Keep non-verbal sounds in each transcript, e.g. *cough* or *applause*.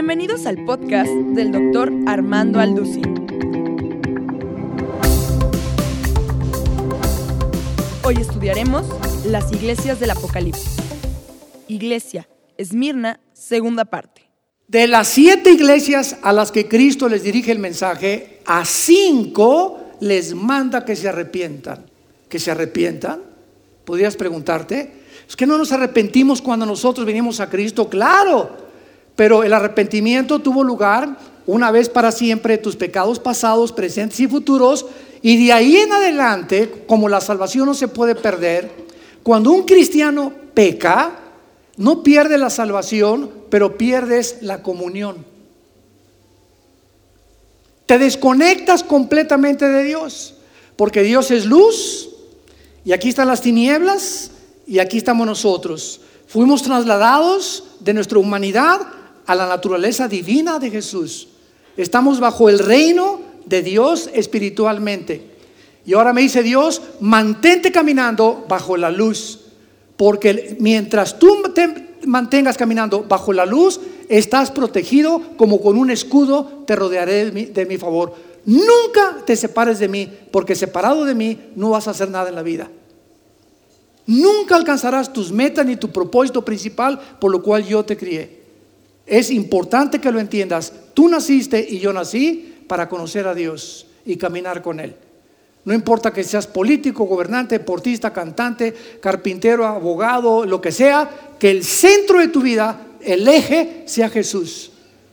Bienvenidos al podcast del doctor Armando Alducin. Hoy estudiaremos las iglesias del Apocalipsis. Iglesia, Esmirna, segunda parte. De las siete iglesias a las que Cristo les dirige el mensaje, a cinco les manda que se arrepientan. ¿Que se arrepientan? ¿Podrías preguntarte? ¿Es que no nos arrepentimos cuando nosotros venimos a Cristo? Claro, pero el arrepentimiento tuvo lugar una vez para siempre de tus pecados pasados, presentes y futuros. Y de ahí en adelante, como la salvación no se puede perder, cuando un cristiano peca, no pierde la salvación, pero pierdes la comunión. Te desconectas completamente de Dios, porque Dios es luz, y aquí están las tinieblas, y aquí estamos nosotros. Fuimos trasladados de nuestra humanidad a la naturaleza divina de Jesús. Estamos bajo el reino de Dios espiritualmente. Y ahora me dice Dios, mantente caminando bajo la luz, porque mientras tú te mantengas caminando bajo la luz, estás protegido como con un escudo, te rodearé de mi, de mi favor. Nunca te separes de mí, porque separado de mí no vas a hacer nada en la vida. Nunca alcanzarás tus metas ni tu propósito principal por lo cual yo te crié. Es importante que lo entiendas. Tú naciste y yo nací para conocer a Dios y caminar con Él. No importa que seas político, gobernante, deportista, cantante, carpintero, abogado, lo que sea, que el centro de tu vida, el eje, sea Jesús.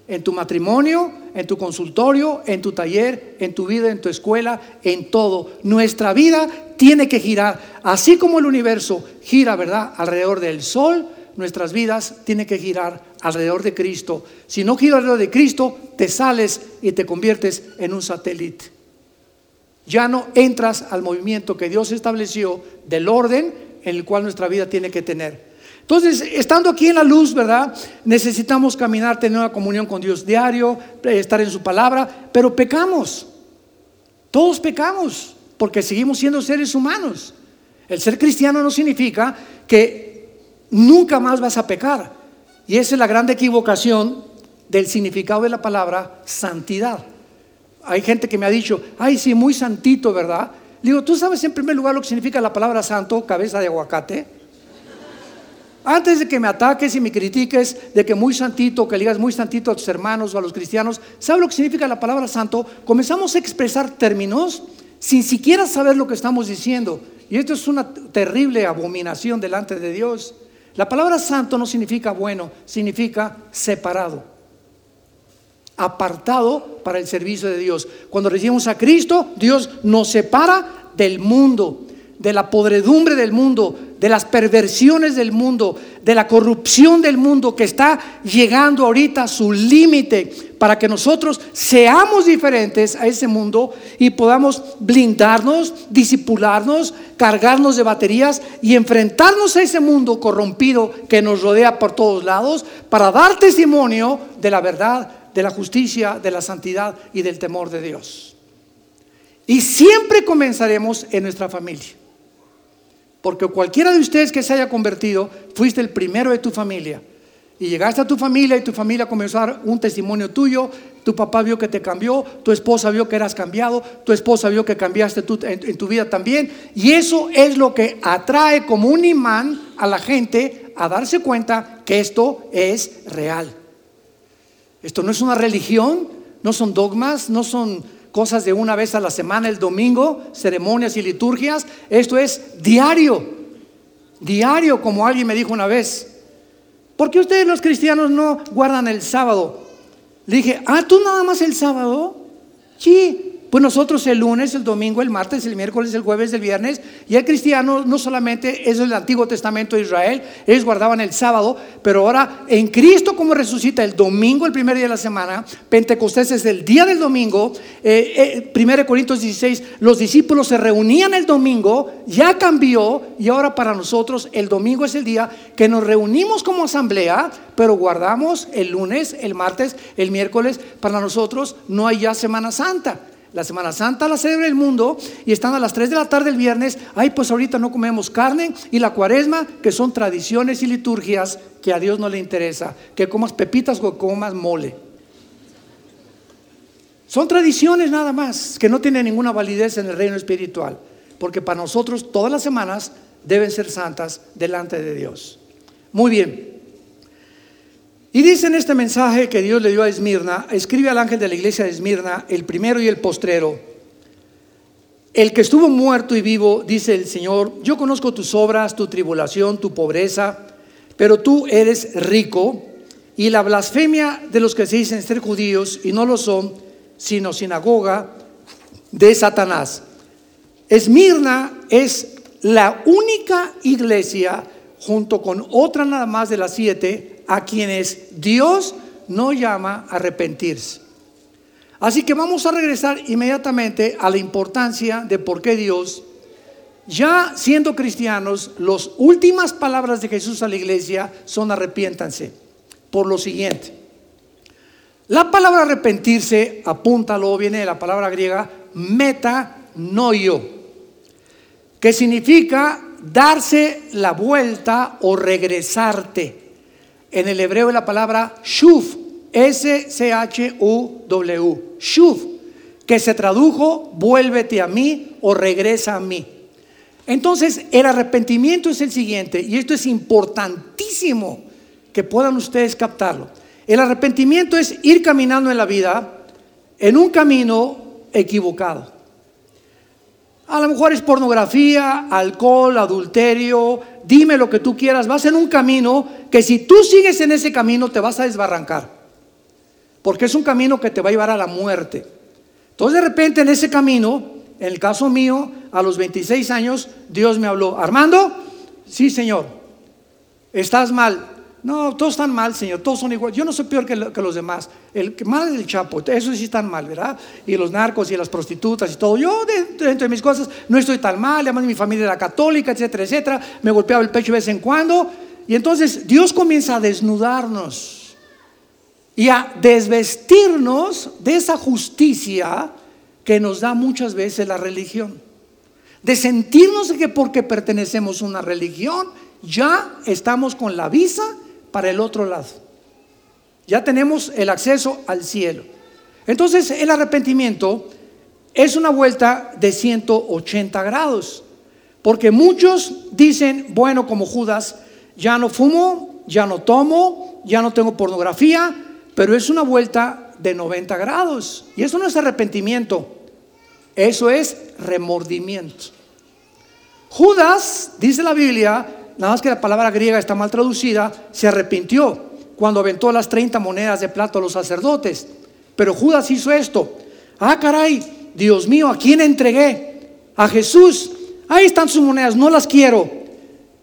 En tu matrimonio, en tu consultorio, en tu taller, en tu vida, en tu escuela, en todo. Nuestra vida tiene que girar, así como el universo gira, ¿verdad?, alrededor del sol, nuestras vidas tienen que girar alrededor de Cristo. Si no gira alrededor de Cristo, te sales y te conviertes en un satélite. Ya no entras al movimiento que Dios estableció del orden en el cual nuestra vida tiene que tener. Entonces, estando aquí en la luz, ¿verdad? Necesitamos caminar, tener una comunión con Dios diario, estar en su palabra, pero pecamos. Todos pecamos porque seguimos siendo seres humanos. El ser cristiano no significa que nunca más vas a pecar. Y esa es la gran equivocación del significado de la palabra santidad. Hay gente que me ha dicho, ay, sí, muy santito, ¿verdad? digo, ¿tú sabes en primer lugar lo que significa la palabra santo, cabeza de aguacate? Antes de que me ataques y me critiques de que muy santito, que le digas muy santito a tus hermanos o a los cristianos, ¿sabes lo que significa la palabra santo? Comenzamos a expresar términos sin siquiera saber lo que estamos diciendo. Y esto es una terrible abominación delante de Dios. La palabra santo no significa bueno, significa separado, apartado para el servicio de Dios. Cuando recibimos a Cristo, Dios nos separa del mundo, de la podredumbre del mundo, de las perversiones del mundo, de la corrupción del mundo que está llegando ahorita a su límite para que nosotros seamos diferentes a ese mundo y podamos blindarnos, disipularnos, cargarnos de baterías y enfrentarnos a ese mundo corrompido que nos rodea por todos lados para dar testimonio de la verdad, de la justicia, de la santidad y del temor de Dios. Y siempre comenzaremos en nuestra familia. Porque cualquiera de ustedes que se haya convertido, fuiste el primero de tu familia. Y llegaste a tu familia y tu familia comenzó a dar un testimonio tuyo. Tu papá vio que te cambió, tu esposa vio que eras cambiado, tu esposa vio que cambiaste en, tu vida también. Y eso es lo que atrae como un imán a la gente a darse cuenta que esto es real. Esto no es una religión, no son dogmas, no son cosas de una vez a la semana, el domingo, ceremonias y liturgias. Esto es diario, diario, como alguien me dijo una vez. ¿Por qué ustedes los cristianos no guardan el sábado? Le dije, ah, tú nada más el sábado. Sí, pues nosotros el lunes, el domingo, el martes, el miércoles, el jueves, el viernes, y el cristiano no solamente es el Antiguo Testamento de Israel, ellos guardaban el sábado, pero ahora en Cristo como resucita el domingo, el primer día de la semana, Pentecostés es el día del domingo, eh, 1 eh, Corintios 16, los discípulos se reunían el domingo, ya cambió, y ahora para nosotros el domingo es el día que nos reunimos como asamblea, pero guardamos el lunes, el martes, el miércoles, para nosotros no hay ya Semana Santa. La Semana Santa la celebra el mundo y están a las 3 de la tarde el viernes. Ay, pues ahorita no comemos carne. Y la cuaresma, que son tradiciones y liturgias que a Dios no le interesa. Que comas pepitas o comas mole. Son tradiciones nada más, que no tienen ninguna validez en el reino espiritual. Porque para nosotros todas las semanas deben ser santas delante de Dios. Muy bien. Y dice en este mensaje que Dios le dio a Esmirna, escribe al ángel de la iglesia de Esmirna, el primero y el postrero. El que estuvo muerto y vivo, dice el Señor, yo conozco tus obras, tu tribulación, tu pobreza, pero tú eres rico y la blasfemia de los que se dicen ser judíos y no lo son, sino sinagoga de Satanás. Esmirna es la única iglesia, junto con otra nada más de las siete, a quienes Dios no llama a arrepentirse. Así que vamos a regresar inmediatamente a la importancia de por qué Dios, ya siendo cristianos, las últimas palabras de Jesús a la iglesia son arrepiéntanse. Por lo siguiente, la palabra arrepentirse, apúntalo, viene de la palabra griega metanoio, que significa darse la vuelta o regresarte. En el hebreo la palabra shuf, S-C-H-U-W, shuf, que se tradujo vuélvete a mí o regresa a mí. Entonces, el arrepentimiento es el siguiente, y esto es importantísimo que puedan ustedes captarlo. El arrepentimiento es ir caminando en la vida en un camino equivocado. A lo mejor es pornografía, alcohol, adulterio, dime lo que tú quieras. Vas en un camino que si tú sigues en ese camino te vas a desbarrancar. Porque es un camino que te va a llevar a la muerte. Entonces de repente en ese camino, en el caso mío, a los 26 años, Dios me habló, Armando, sí Señor, estás mal, no, todos están mal, Señor, todos son iguales. Yo no soy peor que, los demás. El que mal es el Chapo, eso sí están mal, ¿verdad? Y los narcos y las prostitutas y todo. Yo, dentro, de mis cosas, no estoy tan mal. Además, mi familia era católica, etcétera, etcétera. Me golpeaba el pecho de vez en cuando. Y entonces Dios comienza a desnudarnos y a desvestirnos de esa justicia que nos da muchas veces la religión. De sentirnos que porque pertenecemos a una religión, ya estamos con la visa para el otro lado. Ya tenemos el acceso al cielo. Entonces el arrepentimiento es una vuelta de 180 grados. Porque muchos dicen, bueno, como Judas, ya no fumo, ya no tomo, ya no tengo pornografía, pero es una vuelta de 90 grados. Y eso no es arrepentimiento, eso es remordimiento. Judas, dice la Biblia, nada más que la palabra griega está mal traducida, se arrepintió cuando aventó las 30 monedas de plata a los sacerdotes. Pero Judas hizo esto. Ah, caray, Dios mío, ¿a quién entregué? A Jesús. Ahí están sus monedas, no las quiero.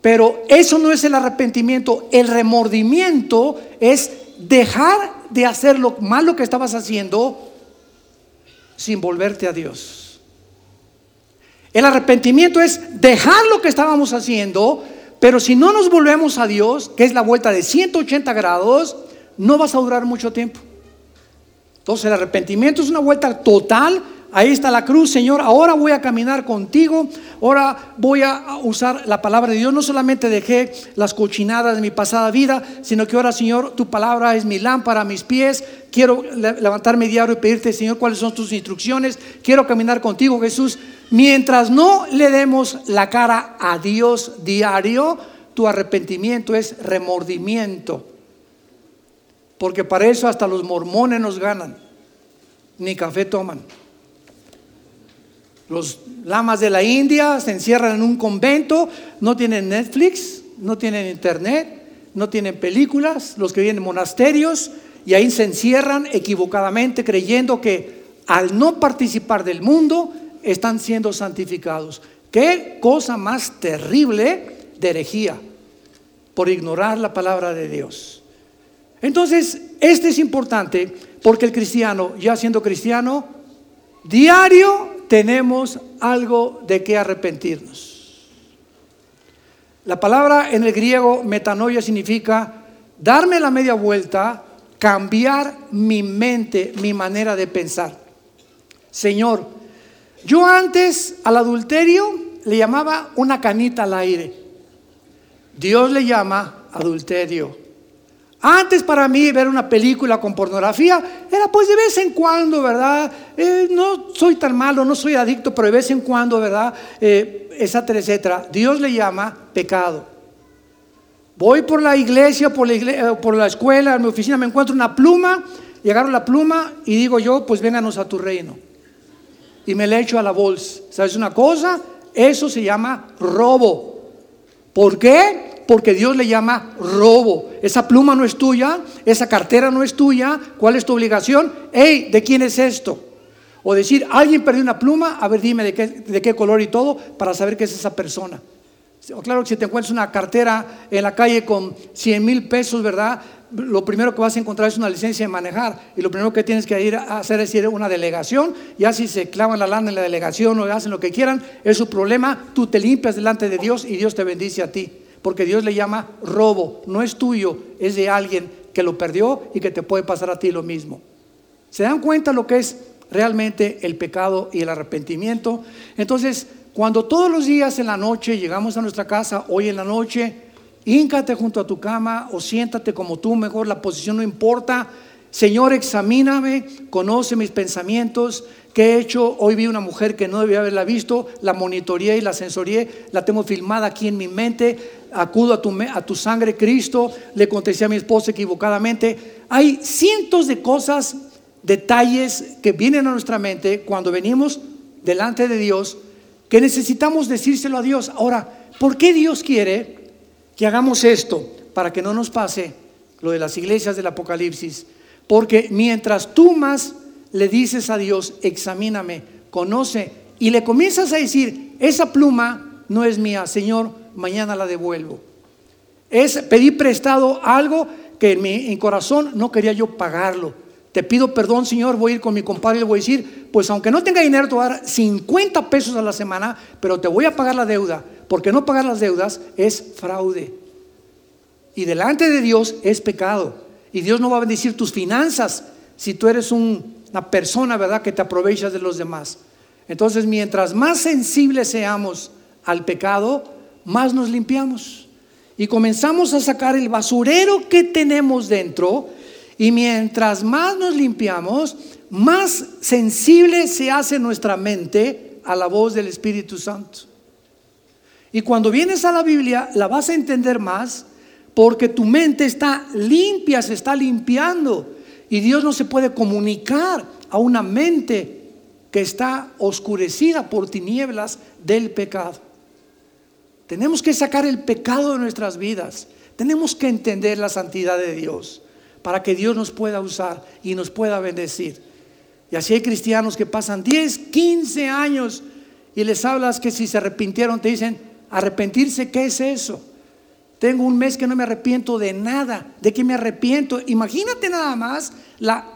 Pero eso no es el arrepentimiento. El remordimiento es dejar de hacer lo malo que estabas haciendo sin volverte a Dios. El arrepentimiento es dejar lo que estábamos haciendo pero si no nos volvemos a Dios, que es la vuelta de 180 grados, no vas a durar mucho tiempo. Entonces el arrepentimiento es una vuelta total. Ahí está la cruz, Señor. Ahora voy a caminar contigo. Ahora voy a usar la palabra de Dios. No solamente dejé las cochinadas de mi pasada vida, sino que ahora, Señor, tu palabra es mi lámpara a mis pies. Quiero levantarme diario y pedirte, Señor, cuáles son tus instrucciones. Quiero caminar contigo, Jesús. Mientras no le demos la cara a Dios diario, tu arrepentimiento es remordimiento. Porque para eso hasta los mormones nos ganan. Ni café toman. Los lamas de la India se encierran en un convento, no tienen Netflix, no tienen internet, no tienen películas, los que vienen monasterios, y ahí se encierran equivocadamente creyendo que al no participar del mundo, están siendo santificados. Qué cosa más terrible de herejía por ignorar la palabra de Dios. Entonces, este es importante porque el cristiano, ya siendo cristiano, diario tenemos algo de qué arrepentirnos. La palabra en el griego metanoia significa darme la media vuelta, cambiar mi mente, mi manera de pensar. Señor, yo antes al adulterio le llamaba una canita al aire. Dios le llama adulterio. Antes para mí ver una película con pornografía era pues de vez en cuando, ¿verdad? Eh, no soy tan malo, no soy adicto, pero de vez en cuando, ¿verdad? Eh, etcétera, etcétera. Dios le llama pecado. Voy por la iglesia, por la, iglesia, eh, por la escuela, en mi oficina, me encuentro una pluma, y agarro la pluma y digo yo, pues vénganos a tu reino. Y me le echo a la bolsa. ¿Sabes una cosa? Eso se llama robo. ¿Por qué? Porque Dios le llama robo. Esa pluma no es tuya, esa cartera no es tuya. ¿Cuál es tu obligación? Hey, ¿de quién es esto? O decir, alguien perdió una pluma, a ver, dime de qué, de qué color y todo, para saber qué es esa persona. Claro que si te encuentras una cartera en la calle con 100 mil pesos, ¿verdad? Lo primero que vas a encontrar es una licencia de manejar y lo primero que tienes que ir a hacer es ir a una delegación. Ya si se clavan la lana en la delegación o hacen lo que quieran, es su problema. Tú te limpias delante de Dios y Dios te bendice a ti porque Dios le llama robo, no es tuyo, es de alguien que lo perdió y que te puede pasar a ti lo mismo. ¿Se dan cuenta lo que es realmente el pecado y el arrepentimiento? Entonces, cuando todos los días en la noche llegamos a nuestra casa, hoy en la noche, híncate junto a tu cama o siéntate como tú, mejor la posición no importa. Señor, examíname, conoce mis pensamientos, ¿Qué he hecho? Hoy vi una mujer que no debía haberla visto, la monitoreé y la sensorié, la tengo filmada aquí en mi mente, acudo a tu, a tu sangre Cristo, le contesté a mi esposa equivocadamente. Hay cientos de cosas, detalles que vienen a nuestra mente cuando venimos delante de Dios, que necesitamos decírselo a Dios. Ahora, ¿por qué Dios quiere que hagamos esto? Para que no nos pase lo de las iglesias del Apocalipsis. Porque mientras tú más le dices a Dios, examíname, conoce, y le comienzas a decir, esa pluma no es mía, Señor, mañana la devuelvo. Es pedir prestado algo que en mi corazón no quería yo pagarlo. Te pido perdón, Señor, voy a ir con mi compadre y le voy a decir, pues aunque no tenga dinero, te voy a dar 50 pesos a la semana, pero te voy a pagar la deuda, porque no pagar las deudas es fraude. Y delante de Dios es pecado. Y Dios no va a bendecir tus finanzas si tú eres un una persona, ¿verdad?, que te aprovechas de los demás. Entonces, mientras más sensibles seamos al pecado, más nos limpiamos. Y comenzamos a sacar el basurero que tenemos dentro. Y mientras más nos limpiamos, más sensible se hace nuestra mente a la voz del Espíritu Santo. Y cuando vienes a la Biblia, la vas a entender más porque tu mente está limpia, se está limpiando. Y Dios no se puede comunicar a una mente que está oscurecida por tinieblas del pecado. Tenemos que sacar el pecado de nuestras vidas. Tenemos que entender la santidad de Dios para que Dios nos pueda usar y nos pueda bendecir. Y así hay cristianos que pasan 10, 15 años y les hablas que si se arrepintieron te dicen, arrepentirse, ¿qué es eso? Tengo un mes que no me arrepiento de nada. ¿De qué me arrepiento? Imagínate nada más la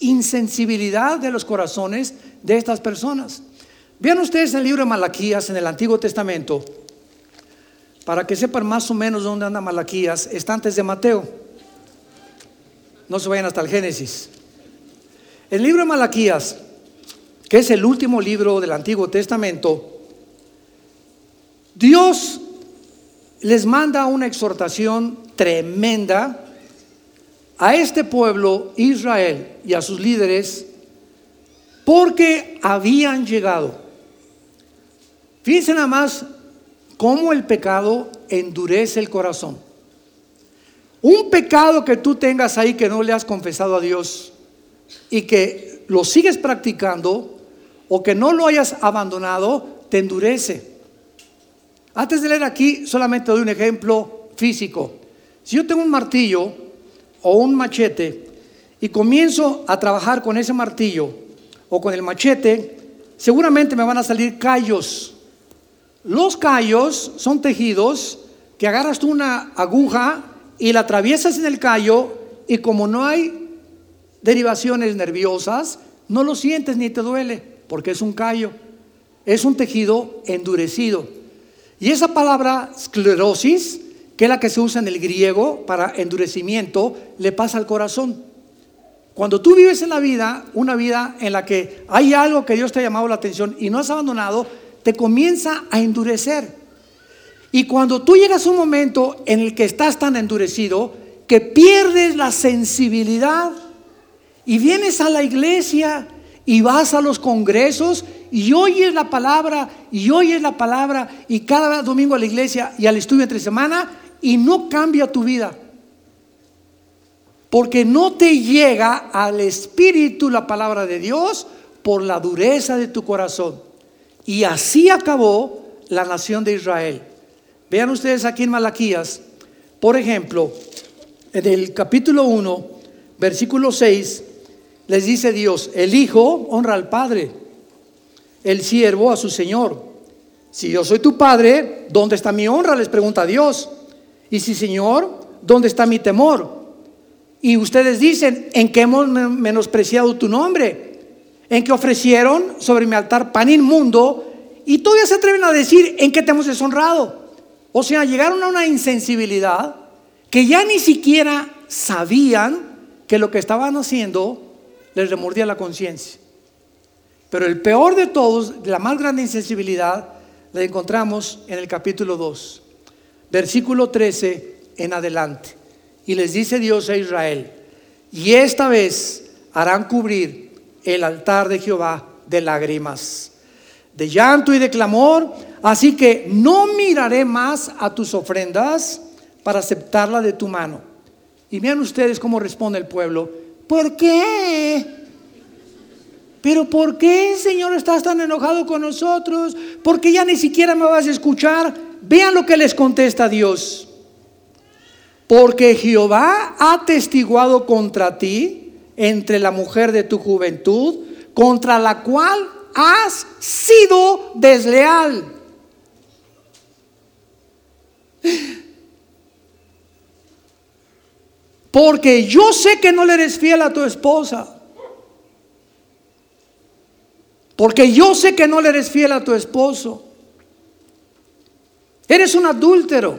insensibilidad de los corazones de estas personas. Vean ustedes el libro de Malaquías en el Antiguo Testamento, para que sepan más o menos dónde anda Malaquías, está antes de Mateo. No se vayan hasta el Génesis. El libro de Malaquías, que es el último libro del Antiguo Testamento, Dios les manda una exhortación tremenda a este pueblo Israel y a sus líderes porque habían llegado. Fíjense nada más cómo el pecado endurece el corazón. Un pecado que tú tengas ahí que no le has confesado a Dios y que lo sigues practicando o que no lo hayas abandonado, te endurece. Antes de leer aquí, solamente doy un ejemplo físico. Si yo tengo un martillo o un machete y comienzo a trabajar con ese martillo o con el machete, seguramente me van a salir callos. Los callos son tejidos que agarras tú una aguja y la atraviesas en el callo y como no hay derivaciones nerviosas, no lo sientes ni te duele porque es un callo. Es un tejido endurecido. Y esa palabra esclerosis, que es la que se usa en el griego para endurecimiento, le pasa al corazón. Cuando tú vives en la vida, una vida en la que hay algo que Dios te ha llamado la atención y no has abandonado, te comienza a endurecer. Y cuando tú llegas a un momento en el que estás tan endurecido que pierdes la sensibilidad y vienes a la iglesia y vas a los congresos y oyes la palabra y oyes la palabra y cada domingo a la iglesia y al estudio entre semana y no cambia tu vida. Porque no te llega al espíritu la palabra de Dios por la dureza de tu corazón. Y así acabó la nación de Israel. Vean ustedes aquí en Malaquías, por ejemplo, en el capítulo 1, versículo 6, les dice Dios, el Hijo honra al Padre, el siervo a su Señor. Si yo soy tu Padre, ¿dónde está mi honra? Les pregunta Dios. Y si Señor, ¿dónde está mi temor? Y ustedes dicen, ¿en qué hemos menospreciado tu nombre? En que ofrecieron sobre mi altar pan inmundo y todavía se atreven a decir, ¿en qué te hemos deshonrado? O sea, llegaron a una insensibilidad que ya ni siquiera sabían que lo que estaban haciendo les remordía la conciencia. Pero el peor de todos, la más grande insensibilidad, la encontramos en el capítulo 2, versículo 13 en adelante. Y les dice Dios a Israel, y esta vez harán cubrir el altar de Jehová de lágrimas, de llanto y de clamor, así que no miraré más a tus ofrendas para aceptarla de tu mano. Y vean ustedes cómo responde el pueblo, ¿por qué? Pero ¿por qué, Señor, estás tan enojado con nosotros? Porque ya ni siquiera me vas a escuchar. Vean lo que les contesta Dios. Porque Jehová ha testiguado contra ti entre la mujer de tu juventud, contra la cual has sido desleal. Porque yo sé que no le eres fiel a tu esposa. Porque yo sé que no le eres fiel a tu esposo. Eres un adúltero.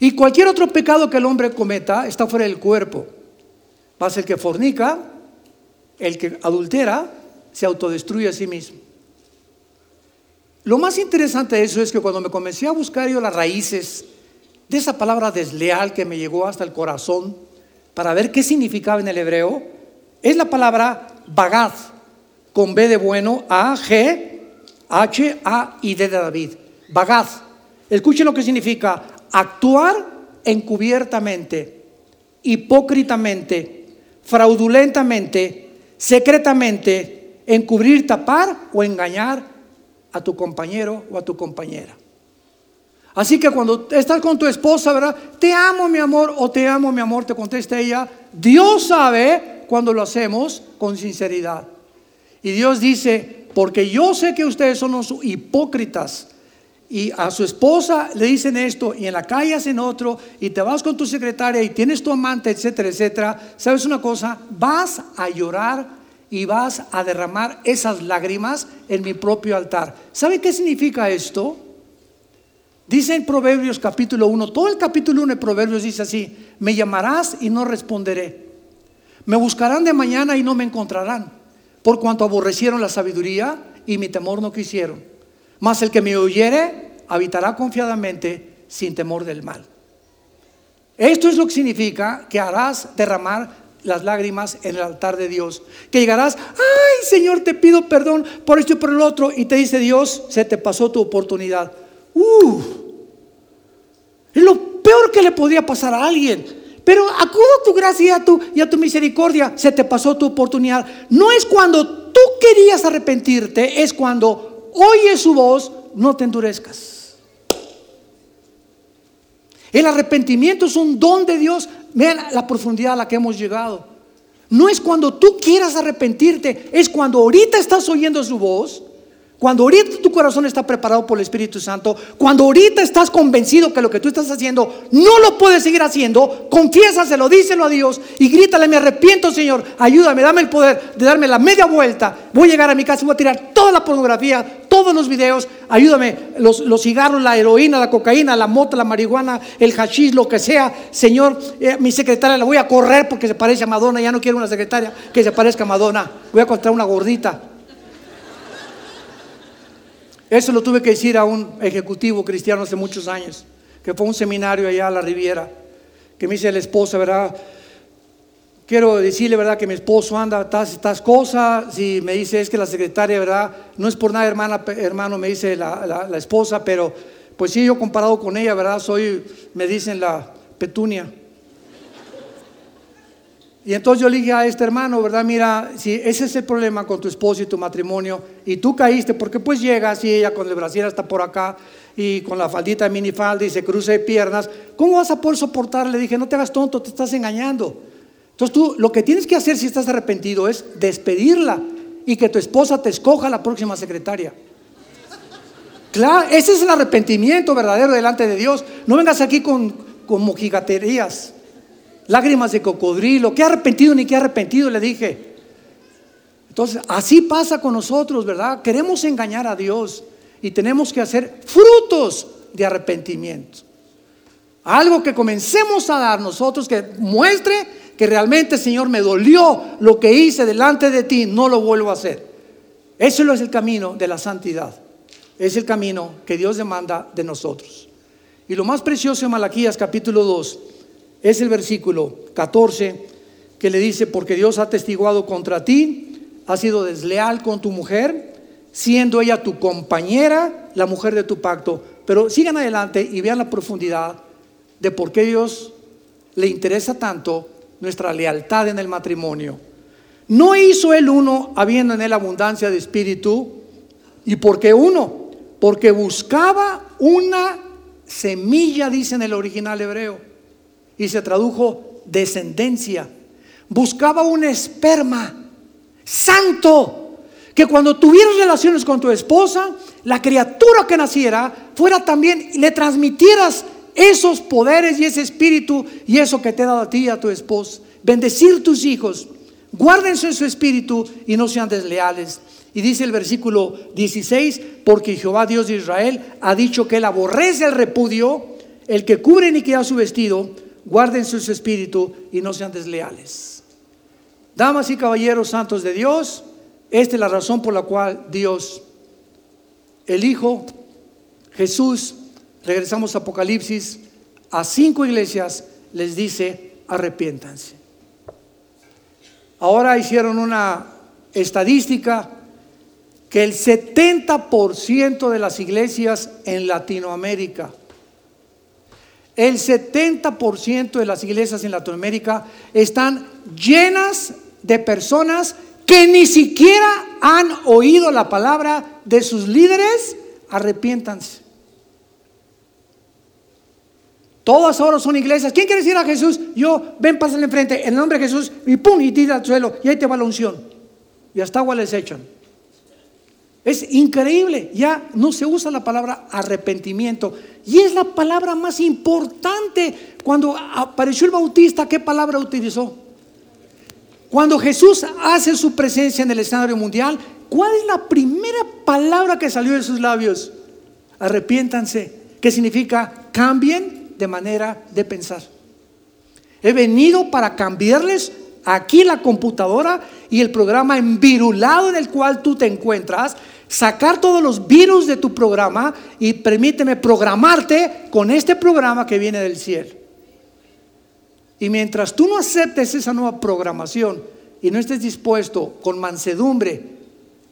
Y cualquier otro pecado que el hombre cometa está fuera del cuerpo. Más el que fornica, el que adultera, se autodestruye a sí mismo. Lo más interesante de eso es que cuando me comencé a buscar yo las raíces de esa palabra desleal que me llegó hasta el corazón para ver qué significaba en el hebreo, es la palabra bagad, con B de bueno, A, G, H, A y D de David. Bagad. Escuchen lo que significa actuar encubiertamente, hipócritamente, fraudulentamente, secretamente, encubrir, tapar o engañar a tu compañero o a tu compañera. Así que cuando estás con tu esposa, ¿verdad? Te amo, mi amor, o te amo, mi amor, te contesta ella. Dios sabe cuando lo hacemos con sinceridad. Y Dios dice, porque yo sé que ustedes son los hipócritas. Y a su esposa le dicen esto, y en la calle hacen otro, y te vas con tu secretaria y tienes tu amante, etcétera, etcétera. ¿Sabes una cosa? Vas a llorar y vas a derramar esas lágrimas en mi propio altar. ¿Sabe qué significa esto? Dice en Proverbios capítulo 1, todo el capítulo 1 de Proverbios dice así, me llamarás y no responderé. Me buscarán de mañana y no me encontrarán por cuanto aborrecieron la sabiduría y mi temor no quisieron. Mas el que me oyere habitará confiadamente sin temor del mal. Esto es lo que significa que harás derramar las lágrimas en el altar de Dios. Que llegarás, ay Señor, te pido perdón por esto y por el otro. Y te dice Dios, se te pasó tu oportunidad. Uh, es lo peor que le podría pasar a alguien. Pero acudo a tu gracia a y a tu misericordia. Se te pasó tu oportunidad. No es cuando tú querías arrepentirte, es cuando oyes su voz, no te endurezcas. El arrepentimiento es un don de Dios. Vean la profundidad a la que hemos llegado. No es cuando tú quieras arrepentirte, es cuando ahorita estás oyendo su voz, Cuando ahorita tu corazón está preparado por el Espíritu Santo, cuando ahorita estás convencido que lo que tú estás haciendo no lo puedes seguir haciendo, confiésaselo, díselo a Dios y grítale, me arrepiento Señor, ayúdame, dame el poder de darme la media vuelta, voy a llegar a mi casa voy a tirar toda la pornografía, todos los videos, ayúdame, los, los cigarros, la heroína, la cocaína, la mota, la marihuana, el hashish, lo que sea, Señor, eh, mi secretaria la voy a correr porque se parece a Madonna, ya no quiero una secretaria que se parezca a Madonna, voy a encontrar una gordita. Eso lo tuve que decir a un ejecutivo cristiano hace muchos años, que fue a un seminario allá a la Riviera, que me dice la esposa, ¿verdad? Quiero decirle, ¿verdad? Que mi esposo anda estas, estas cosas. Y me dice, es que la secretaria, ¿verdad? No es por nada, hermana, hermano, me dice la, la esposa, pero pues sí, yo comparado con ella, ¿verdad? Soy, me dicen la petunia. Y entonces yo le dije a este hermano, ¿verdad? Mira, si ese es el problema con tu esposo y tu matrimonio, y tú caíste, porque pues llegas y ella con el brasier está por acá y con la faldita minifalda y se cruza de piernas, ¿cómo vas a poder soportar? Le dije, no te hagas tonto, te estás engañando. Entonces tú lo que tienes que hacer si estás arrepentido es despedirla y que tu esposa te escoja la próxima secretaria. Claro, ese es el arrepentimiento verdadero delante de Dios. No vengas aquí con, con mojigaterías lágrimas de cocodrilo, qué arrepentido ni qué arrepentido, le dije. Entonces, así pasa con nosotros, ¿verdad? Queremos engañar a Dios y tenemos que hacer frutos de arrepentimiento. Algo que comencemos a dar nosotros que muestre que realmente, Señor, me dolió lo que hice delante de ti, no lo vuelvo a hacer. Eso es el camino de la santidad. Es el camino que Dios demanda de nosotros. Y lo más precioso en Malaquías capítulo 2 es el versículo 14 que le dice, porque Dios ha testiguado contra ti, ha sido desleal con tu mujer, siendo ella tu compañera, la mujer de tu pacto. Pero sigan adelante y vean la profundidad de por qué Dios le interesa tanto nuestra lealtad en el matrimonio. No hizo él uno habiendo en él abundancia de espíritu. ¿Y por qué uno? Porque buscaba una semilla, dice en el original hebreo y se tradujo descendencia. Buscaba un esperma santo, que cuando tuvieras relaciones con tu esposa, la criatura que naciera fuera también, le transmitieras esos poderes y ese espíritu y eso que te dado a ti y a tu esposa. Bendecir tus hijos, guárdense en su espíritu y no sean desleales. Y dice el versículo 16, porque Jehová Dios de Israel ha dicho que él aborrece el repudio, el que cubre ni queda su vestido, guarden su espíritu y no sean desleales. Damas y caballeros santos de Dios, esta es la razón por la cual Dios, el Hijo, Jesús, regresamos a Apocalipsis, a cinco iglesias les dice, arrepiéntanse. Ahora hicieron una estadística que el 70% de las iglesias en Latinoamérica el 70% de las iglesias en Latinoamérica están llenas de personas que ni siquiera han oído la palabra de sus líderes, arrepiéntanse. Todas ahora son iglesias. ¿Quién quiere decir a Jesús? Yo, ven, pásale enfrente, en el nombre de Jesús, y pum, y tira al suelo, y ahí te va la unción. Y hasta agua les echan. Es increíble, ya no se usa la palabra arrepentimiento. Y es la palabra más importante. Cuando apareció el bautista, ¿qué palabra utilizó? Cuando Jesús hace su presencia en el escenario mundial, ¿cuál es la primera palabra que salió de sus labios? Arrepiéntanse, que significa cambien de manera de pensar. He venido para cambiarles aquí la computadora y el programa envirulado en el cual tú te encuentras sacar todos los virus de tu programa y permíteme programarte con este programa que viene del cielo. Y mientras tú no aceptes esa nueva programación y no estés dispuesto con mansedumbre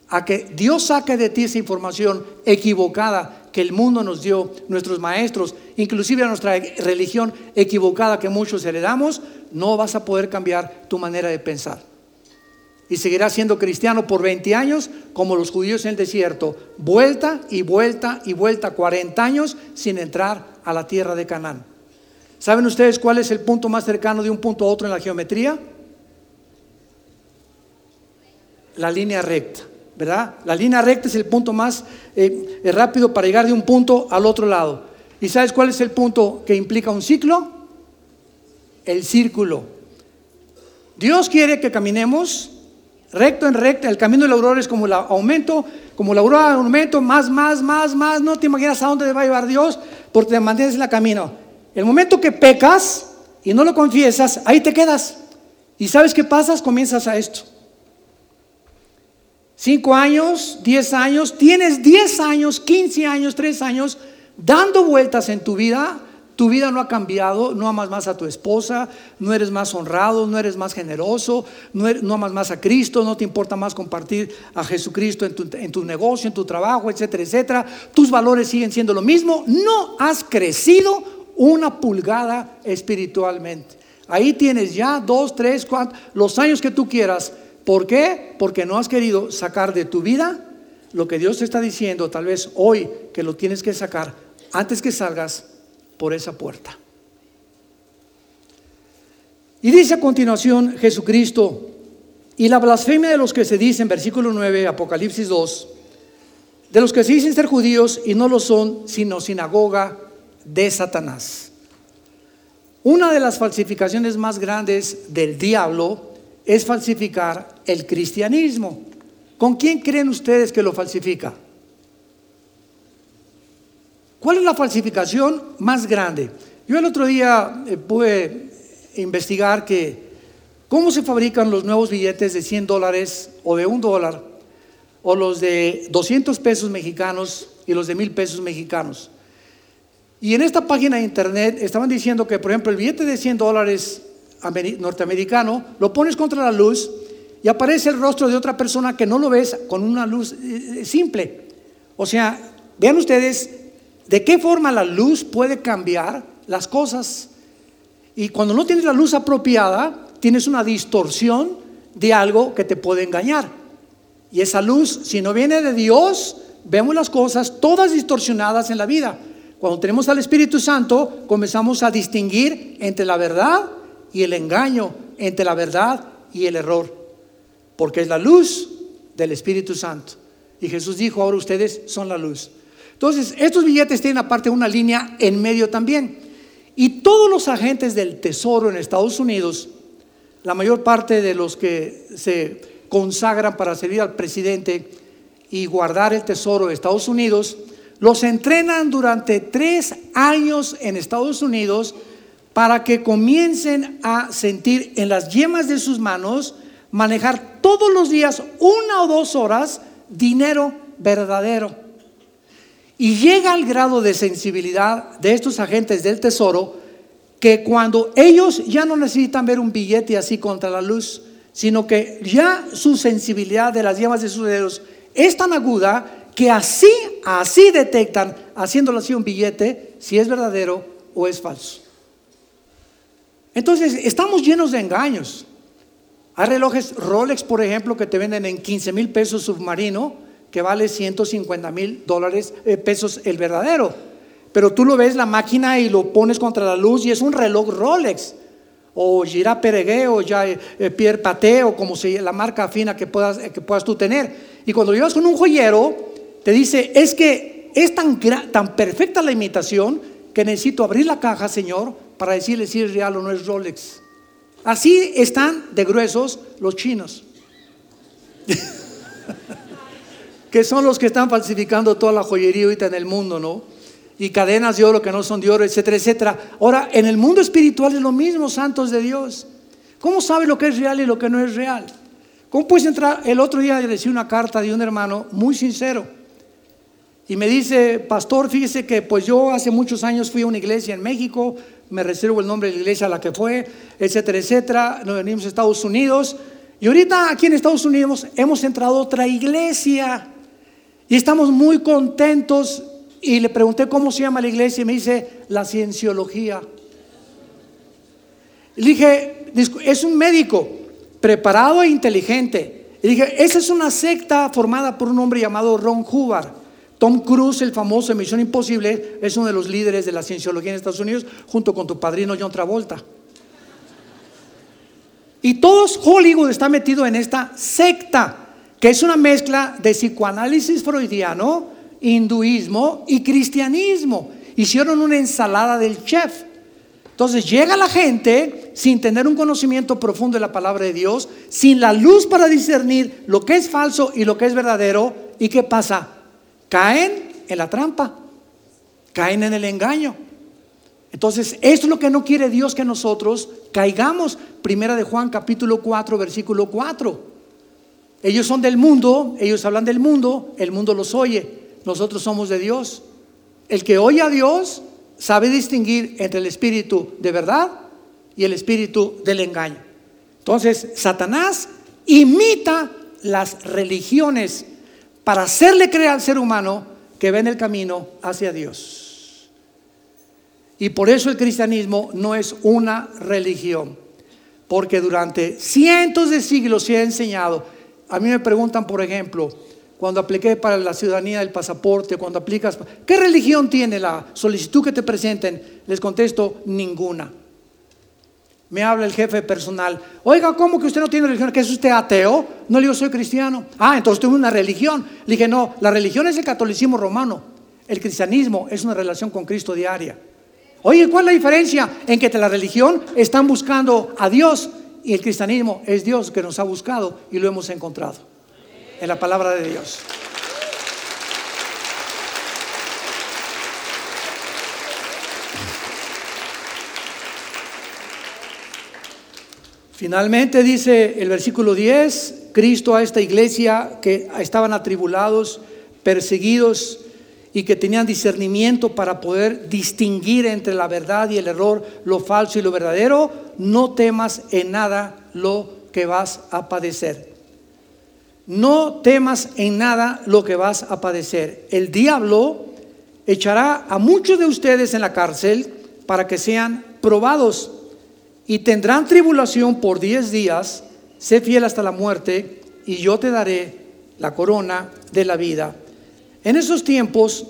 a que Dios saque de ti esa información equivocada que el mundo nos dio, nuestros maestros, inclusive a nuestra religión equivocada que muchos heredamos, no vas a poder cambiar tu manera de pensar y seguirá siendo cristiano por 20 años, como los judíos en el desierto, vuelta y vuelta y vuelta, 40 años sin entrar a la tierra de Canaán. ¿Saben ustedes cuál es el punto más cercano de un punto a otro en la geometría? La línea recta. ¿verdad? La línea recta es el punto más eh, rápido para llegar de un punto al otro lado. ¿Y sabes cuál es el punto que implica un ciclo? El círculo. Dios quiere que caminemos recto en recto. El camino del aurora es como el aumento, como la aurora aumento, más, más, más, más. No te imaginas a dónde te va a llevar Dios porque te mantienes en el camino. El momento que pecas y no lo confiesas, ahí te quedas. ¿Y sabes qué pasas? Comienzas a esto. Cinco años, diez años, tienes diez años, quince años, tres años dando vueltas en tu vida, tu vida no ha cambiado, no amas más a tu esposa, no eres más honrado, no eres más generoso, no, no amas más a Cristo, no te importa más compartir a Jesucristo en tu, en tu negocio, en tu trabajo, etcétera, etcétera. Tus valores siguen siendo lo mismo, no has crecido una pulgada espiritualmente. Ahí tienes ya dos, tres, cuatro, los años que tú quieras. ¿Por qué? Porque no has querido sacar de tu vida lo que Dios te está diciendo, tal vez hoy que lo tienes que sacar antes que salgas por esa puerta. Y dice a continuación Jesucristo, y la blasfemia de los que se dicen, versículo 9, Apocalipsis 2, de los que se dicen ser judíos y no lo son, sino sinagoga de Satanás. Una de las falsificaciones más grandes del diablo es falsificar el cristianismo. ¿Con quién creen ustedes que lo falsifica? ¿Cuál es la falsificación más grande? Yo el otro día eh, pude investigar que cómo se fabrican los nuevos billetes de 100 dólares o de un dólar o los de 200 pesos mexicanos y los de mil pesos mexicanos. Y en esta página de internet estaban diciendo que, por ejemplo, el billete de 100 dólares norteamericano lo pones contra la luz y aparece el rostro de otra persona que no lo ves con una luz eh, eh, simple. O sea, vean ustedes de qué forma la luz puede cambiar las cosas. Y cuando no tienes la luz apropiada, tienes una distorsión de algo que te puede engañar. Y esa luz, si no viene de Dios, vemos las cosas todas distorsionadas en la vida. Cuando tenemos al Espíritu Santo, comenzamos a distinguir entre la verdad y el engaño, entre la verdad y el error porque es la luz del Espíritu Santo. Y Jesús dijo, ahora ustedes son la luz. Entonces, estos billetes tienen aparte una línea en medio también. Y todos los agentes del Tesoro en Estados Unidos, la mayor parte de los que se consagran para servir al presidente y guardar el Tesoro de Estados Unidos, los entrenan durante tres años en Estados Unidos para que comiencen a sentir en las yemas de sus manos manejar todos los días una o dos horas dinero verdadero. Y llega al grado de sensibilidad de estos agentes del tesoro que cuando ellos ya no necesitan ver un billete así contra la luz, sino que ya su sensibilidad de las llamas de sus dedos es tan aguda que así, así detectan, haciéndolo así un billete, si es verdadero o es falso. Entonces, estamos llenos de engaños. Hay relojes Rolex, por ejemplo, que te venden en 15 mil pesos submarino, que vale 150 mil dólares, eh, pesos el verdadero. Pero tú lo ves la máquina y lo pones contra la luz y es un reloj Rolex. O Gira Peregué o ya, eh, Pierre Paté o como se la marca fina que puedas, que puedas tú tener. Y cuando llevas con un joyero, te dice, es que es tan, tan perfecta la imitación que necesito abrir la caja, Señor, para decirle si es real o no es Rolex. Así están de gruesos los chinos, *laughs* que son los que están falsificando toda la joyería ahorita en el mundo, ¿no? Y cadenas de oro que no son de oro, etcétera, etcétera. Ahora, en el mundo espiritual es lo mismo, santos de Dios. ¿Cómo sabe lo que es real y lo que no es real? ¿Cómo puedes entrar? El otro día recibí una carta de un hermano muy sincero. Y me dice, pastor, fíjese que pues yo hace muchos años fui a una iglesia en México, me reservo el nombre de la iglesia a la que fue, etcétera, etcétera. Nos venimos a Estados Unidos. Y ahorita aquí en Estados Unidos hemos entrado a otra iglesia. Y estamos muy contentos. Y le pregunté cómo se llama la iglesia y me dice la cienciología. Le dije, es un médico preparado e inteligente. Y dije, esa es una secta formada por un hombre llamado Ron Hubbard. Tom Cruise, el famoso de Misión Imposible, es uno de los líderes de la cienciología en Estados Unidos, junto con tu padrino John Travolta. Y todos Hollywood está metido en esta secta que es una mezcla de psicoanálisis freudiano, hinduismo y cristianismo. Hicieron una ensalada del chef. Entonces llega la gente sin tener un conocimiento profundo de la palabra de Dios, sin la luz para discernir lo que es falso y lo que es verdadero. ¿Y qué pasa? Caen en la trampa, caen en el engaño. Entonces, esto es lo que no quiere Dios que nosotros caigamos. Primera de Juan capítulo 4, versículo 4. Ellos son del mundo, ellos hablan del mundo, el mundo los oye. Nosotros somos de Dios. El que oye a Dios sabe distinguir entre el espíritu de verdad y el espíritu del engaño. Entonces, Satanás imita las religiones para hacerle creer al ser humano que ven el camino hacia Dios. Y por eso el cristianismo no es una religión, porque durante cientos de siglos se ha enseñado. A mí me preguntan, por ejemplo, cuando apliqué para la ciudadanía del pasaporte, cuando aplicas, ¿qué religión tiene la solicitud que te presenten? Les contesto, ninguna. Me habla el jefe personal, oiga, ¿cómo que usted no tiene religión? ¿Que es usted ateo? No le digo, soy cristiano. Ah, entonces tengo una religión. Le dije, no, la religión es el catolicismo romano. El cristianismo es una relación con Cristo diaria. Oye, ¿cuál es la diferencia en que la religión están buscando a Dios y el cristianismo es Dios que nos ha buscado y lo hemos encontrado? en la palabra de Dios. Finalmente dice el versículo 10, Cristo a esta iglesia que estaban atribulados, perseguidos y que tenían discernimiento para poder distinguir entre la verdad y el error, lo falso y lo verdadero, no temas en nada lo que vas a padecer. No temas en nada lo que vas a padecer. El diablo echará a muchos de ustedes en la cárcel para que sean probados y tendrán tribulación por diez días. Sé fiel hasta la muerte y yo te daré la corona de la vida. En esos tiempos,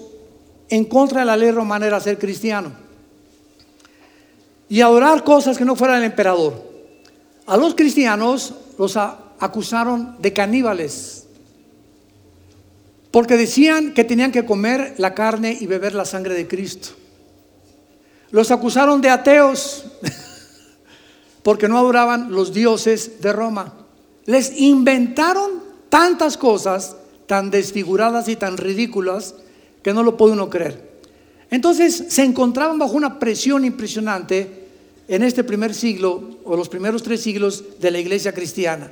en contra de la ley romana era ser cristiano y adorar cosas que no fueran el emperador. A los cristianos los acusaron de caníbales, porque decían que tenían que comer la carne y beber la sangre de Cristo. Los acusaron de ateos, *laughs* porque no adoraban los dioses de Roma. Les inventaron tantas cosas tan desfiguradas y tan ridículas que no lo puede uno creer. Entonces se encontraban bajo una presión impresionante en este primer siglo o los primeros tres siglos de la iglesia cristiana.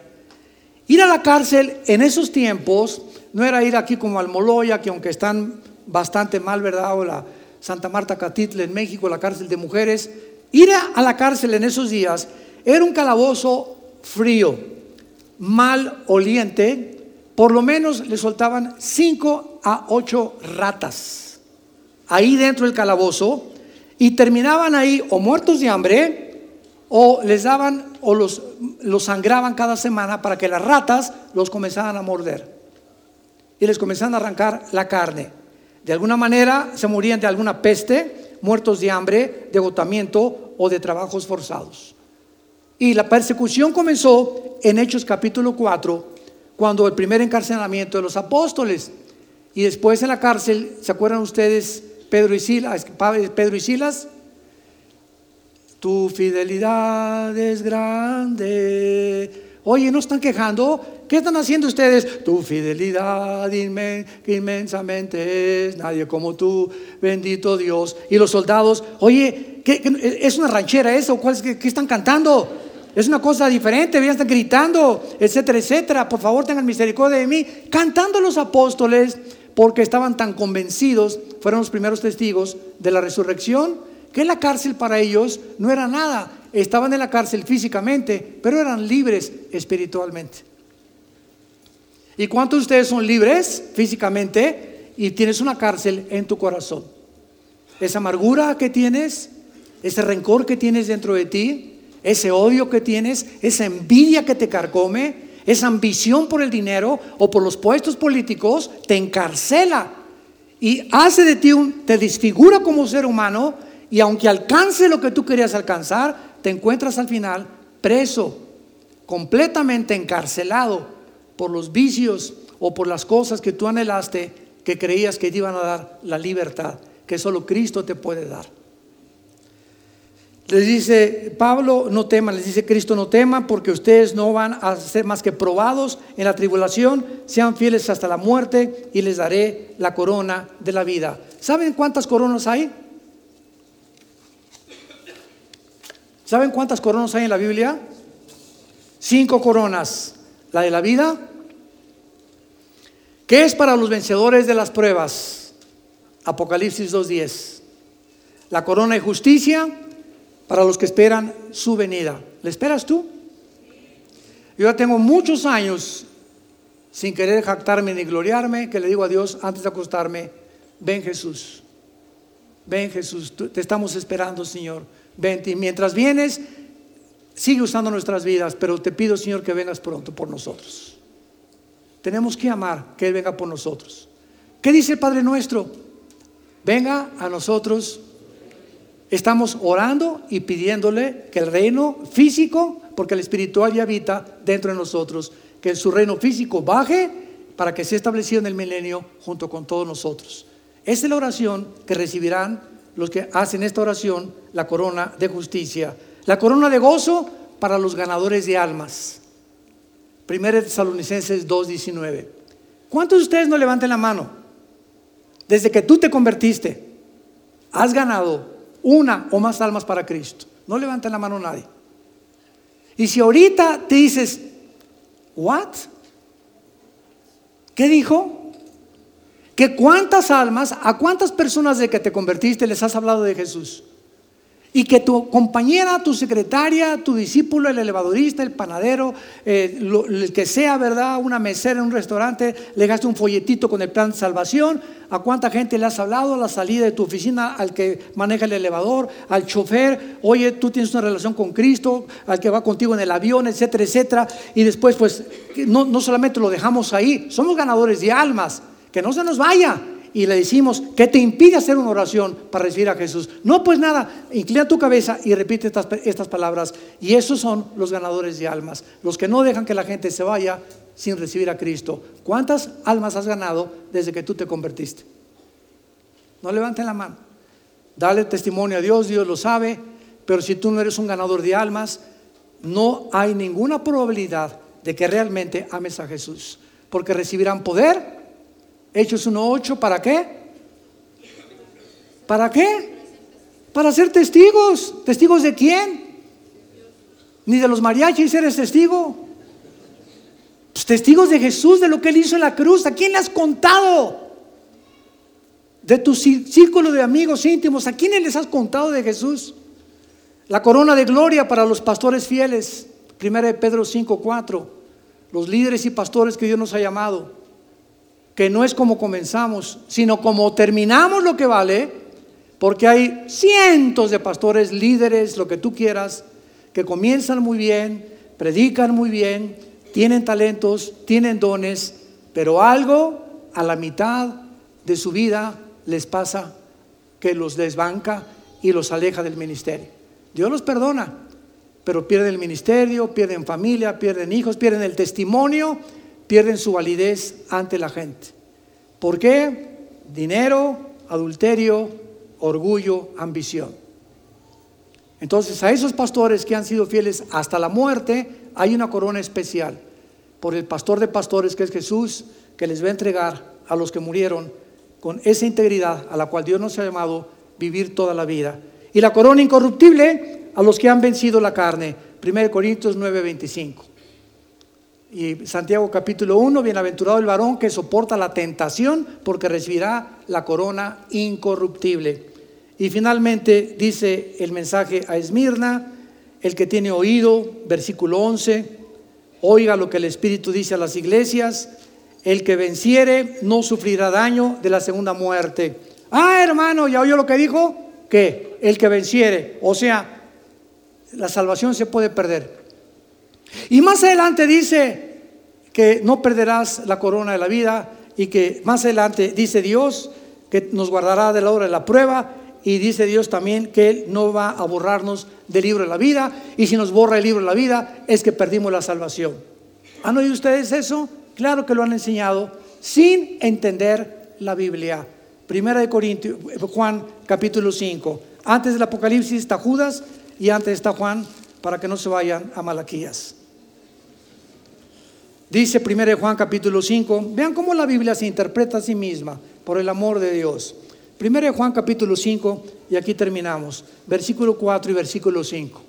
Ir a la cárcel en esos tiempos no era ir aquí como al Moloya, que aunque están bastante mal, ¿verdad? O la Santa Marta Catitle en México, la cárcel de mujeres. Ir a la cárcel en esos días era un calabozo frío, mal oliente. Por lo menos le soltaban cinco a ocho ratas ahí dentro del calabozo y terminaban ahí o muertos de hambre o les daban o los, los sangraban cada semana para que las ratas los comenzaran a morder y les comenzaban a arrancar la carne. De alguna manera se morían de alguna peste, muertos de hambre, de agotamiento o de trabajos forzados. Y la persecución comenzó en Hechos capítulo 4, cuando el primer encarcelamiento de los apóstoles. Y después en la cárcel, ¿se acuerdan ustedes Pedro y Silas? Pedro y Silas tu fidelidad es grande. Oye, ¿no están quejando? ¿Qué están haciendo ustedes? Tu fidelidad inmensamente es nadie como tú, bendito Dios. Y los soldados, oye, es una ranchera eso? ¿Cuál es, qué, están cantando? Es una cosa diferente, ya están gritando, etcétera, etcétera. Por favor, tengan misericordia de mí. Cantando los apóstoles, porque estaban tan convencidos, fueron los primeros testigos de la resurrección que la cárcel para ellos no era nada. Estaban en la cárcel físicamente, pero eran libres espiritualmente. ¿Y cuántos de ustedes son libres físicamente y tienes una cárcel en tu corazón? Esa amargura que tienes, ese rencor que tienes dentro de ti, ese odio que tienes, esa envidia que te carcome, esa ambición por el dinero o por los puestos políticos, te encarcela y hace de ti un, te desfigura como ser humano y aunque alcance lo que tú querías alcanzar, te encuentras al final preso, completamente encarcelado por los vicios o por las cosas que tú anhelaste que creías que te iban a dar la libertad, que solo Cristo te puede dar. Les dice Pablo, no teman, les dice Cristo, no teman, porque ustedes no van a ser más que probados en la tribulación, sean fieles hasta la muerte y les daré la corona de la vida. ¿Saben cuántas coronas hay? ¿Saben cuántas coronas hay en la Biblia? Cinco coronas. La de la vida, ¿Qué es para los vencedores de las pruebas? Apocalipsis 2.10. La corona de justicia para los que esperan su venida. ¿Le esperas tú? Yo ya tengo muchos años sin querer jactarme ni gloriarme, que le digo a Dios antes de acostarme, ven Jesús, ven Jesús, te estamos esperando Señor, ven y mientras vienes, sigue usando nuestras vidas, pero te pido Señor que vengas pronto por nosotros. Tenemos que amar que Él venga por nosotros. ¿Qué dice el Padre nuestro? Venga a nosotros. Estamos orando y pidiéndole que el reino físico, porque el espiritual ya habita dentro de nosotros, que su reino físico baje para que sea establecido en el milenio junto con todos nosotros. Esa es la oración que recibirán los que hacen esta oración, la corona de justicia, la corona de gozo para los ganadores de almas. Primera Tesalonicenses 2:19. ¿Cuántos de ustedes no levanten la mano? Desde que tú te convertiste, has ganado una o más almas para Cristo. No levanten la mano nadie. Y si ahorita te dices, ¿what? ¿Qué dijo? Que cuántas almas, a cuántas personas de que te convertiste les has hablado de Jesús. Y que tu compañera, tu secretaria, tu discípulo, el elevadorista, el panadero, eh, el que sea, ¿verdad? Una mesera en un restaurante, le gaste un folletito con el plan de salvación. ¿A cuánta gente le has hablado a la salida de tu oficina, al que maneja el elevador, al chofer? Oye, tú tienes una relación con Cristo, al que va contigo en el avión, etcétera, etcétera. Y después, pues, no, no solamente lo dejamos ahí, somos ganadores de almas. Que no se nos vaya y le decimos, ¿qué te impide hacer una oración para recibir a Jesús? No, pues nada, inclina tu cabeza y repite estas, estas palabras. Y esos son los ganadores de almas, los que no dejan que la gente se vaya sin recibir a Cristo. ¿Cuántas almas has ganado desde que tú te convertiste? No levanten la mano. Dale testimonio a Dios, Dios lo sabe, pero si tú no eres un ganador de almas, no hay ninguna probabilidad de que realmente ames a Jesús, porque recibirán poder Hechos 1.8, ¿para qué? ¿Para qué? Para ser testigos. ¿Testigos de quién? Ni de los mariachis eres testigo. Pues testigos de Jesús, de lo que él hizo en la cruz. ¿A quién le has contado? De tu círculo de amigos íntimos. ¿A quiénes les has contado de Jesús? La corona de gloria para los pastores fieles. Primera de Pedro 5.4. Los líderes y pastores que Dios nos ha llamado que no es como comenzamos, sino como terminamos lo que vale, porque hay cientos de pastores, líderes, lo que tú quieras, que comienzan muy bien, predican muy bien, tienen talentos, tienen dones, pero algo a la mitad de su vida les pasa que los desbanca y los aleja del ministerio. Dios los perdona, pero pierden el ministerio, pierden familia, pierden hijos, pierden el testimonio pierden su validez ante la gente. ¿Por qué? Dinero, adulterio, orgullo, ambición. Entonces a esos pastores que han sido fieles hasta la muerte hay una corona especial por el pastor de pastores que es Jesús, que les va a entregar a los que murieron con esa integridad a la cual Dios nos ha llamado vivir toda la vida. Y la corona incorruptible a los que han vencido la carne. 1 Corintios 9:25. Y Santiago capítulo 1, bienaventurado el varón que soporta la tentación porque recibirá la corona incorruptible. Y finalmente dice el mensaje a Esmirna, el que tiene oído, versículo 11, oiga lo que el Espíritu dice a las iglesias, el que venciere no sufrirá daño de la segunda muerte. Ah, hermano, ¿ya oyó lo que dijo? Que el que venciere, o sea, la salvación se puede perder, y más adelante dice que no perderás la corona de la vida y que más adelante dice Dios que nos guardará de la hora de la prueba y dice Dios también que Él no va a borrarnos del libro de la vida y si nos borra el libro de la vida es que perdimos la salvación. ¿Han oído ustedes eso? claro que lo han enseñado sin entender la Biblia. Primera de Corintios, Juan capítulo 5. Antes del Apocalipsis está Judas y antes está Juan para que no se vayan a Malaquías. Dice 1 Juan capítulo 5, vean cómo la Biblia se interpreta a sí misma por el amor de Dios. 1 Juan capítulo 5 y aquí terminamos, versículo 4 y versículo 5.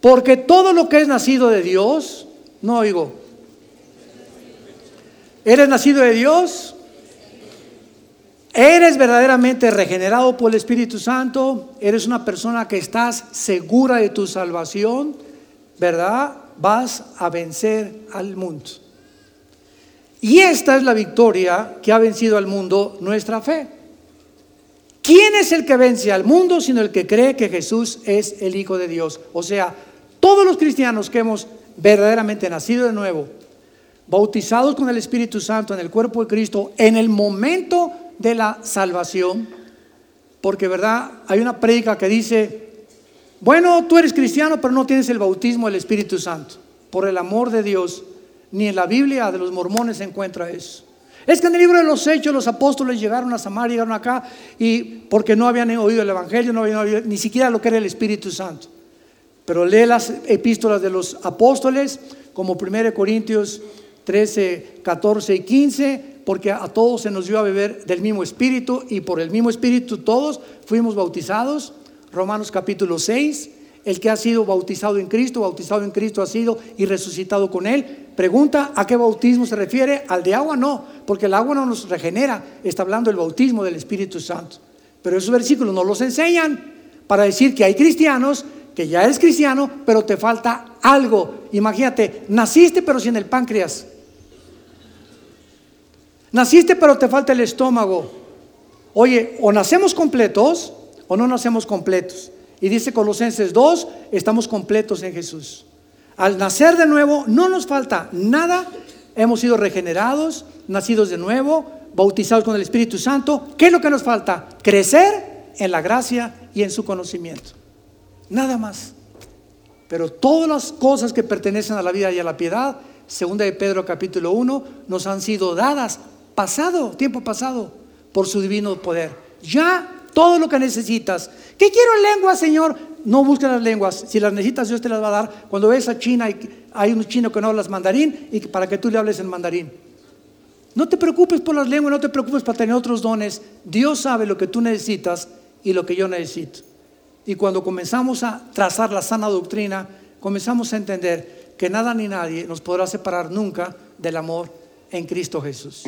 Porque todo lo que es nacido de Dios, no oigo, ¿eres nacido de Dios? ¿Eres verdaderamente regenerado por el Espíritu Santo? ¿Eres una persona que estás segura de tu salvación? ¿Verdad? Vas a vencer al mundo. Y esta es la victoria que ha vencido al mundo, nuestra fe. ¿Quién es el que vence al mundo sino el que cree que Jesús es el Hijo de Dios? O sea, todos los cristianos que hemos verdaderamente nacido de nuevo, bautizados con el Espíritu Santo en el cuerpo de Cristo, en el momento de la salvación, porque verdad, hay una prédica que dice, bueno, tú eres cristiano, pero no tienes el bautismo del Espíritu Santo. Por el amor de Dios, ni en la Biblia de los mormones se encuentra eso. Es que en el libro de los Hechos los apóstoles llegaron a Samaria, llegaron acá, y porque no habían oído el Evangelio, no habían oído ni siquiera lo que era el Espíritu Santo. Pero lee las epístolas de los apóstoles, como 1 Corintios 13, 14 y 15, porque a todos se nos dio a beber del mismo espíritu y por el mismo espíritu todos fuimos bautizados. Romanos capítulo 6, el que ha sido bautizado en Cristo, bautizado en Cristo ha sido y resucitado con él. Pregunta, ¿a qué bautismo se refiere? ¿Al de agua? No, porque el agua no nos regenera, está hablando del bautismo del Espíritu Santo. Pero esos versículos no los enseñan para decir que hay cristianos que ya eres cristiano, pero te falta algo. Imagínate, naciste pero sin el páncreas. Naciste pero te falta el estómago. Oye, o nacemos completos o no nacemos completos. Y dice Colosenses 2, estamos completos en Jesús. Al nacer de nuevo no nos falta nada. Hemos sido regenerados, nacidos de nuevo, bautizados con el Espíritu Santo. ¿Qué es lo que nos falta? Crecer en la gracia y en su conocimiento. Nada más. Pero todas las cosas que pertenecen a la vida y a la piedad, segunda de Pedro capítulo 1, nos han sido dadas pasado, tiempo pasado, por su divino poder. Ya todo lo que necesitas. ¿Qué quiero en lengua, Señor? No busques las lenguas. Si las necesitas, Dios te las va a dar. Cuando ves a China, hay un chino que no hablas mandarín y para que tú le hables en mandarín. No te preocupes por las lenguas, no te preocupes para tener otros dones. Dios sabe lo que tú necesitas y lo que yo necesito. Y cuando comenzamos a trazar la sana doctrina, comenzamos a entender que nada ni nadie nos podrá separar nunca del amor en Cristo Jesús.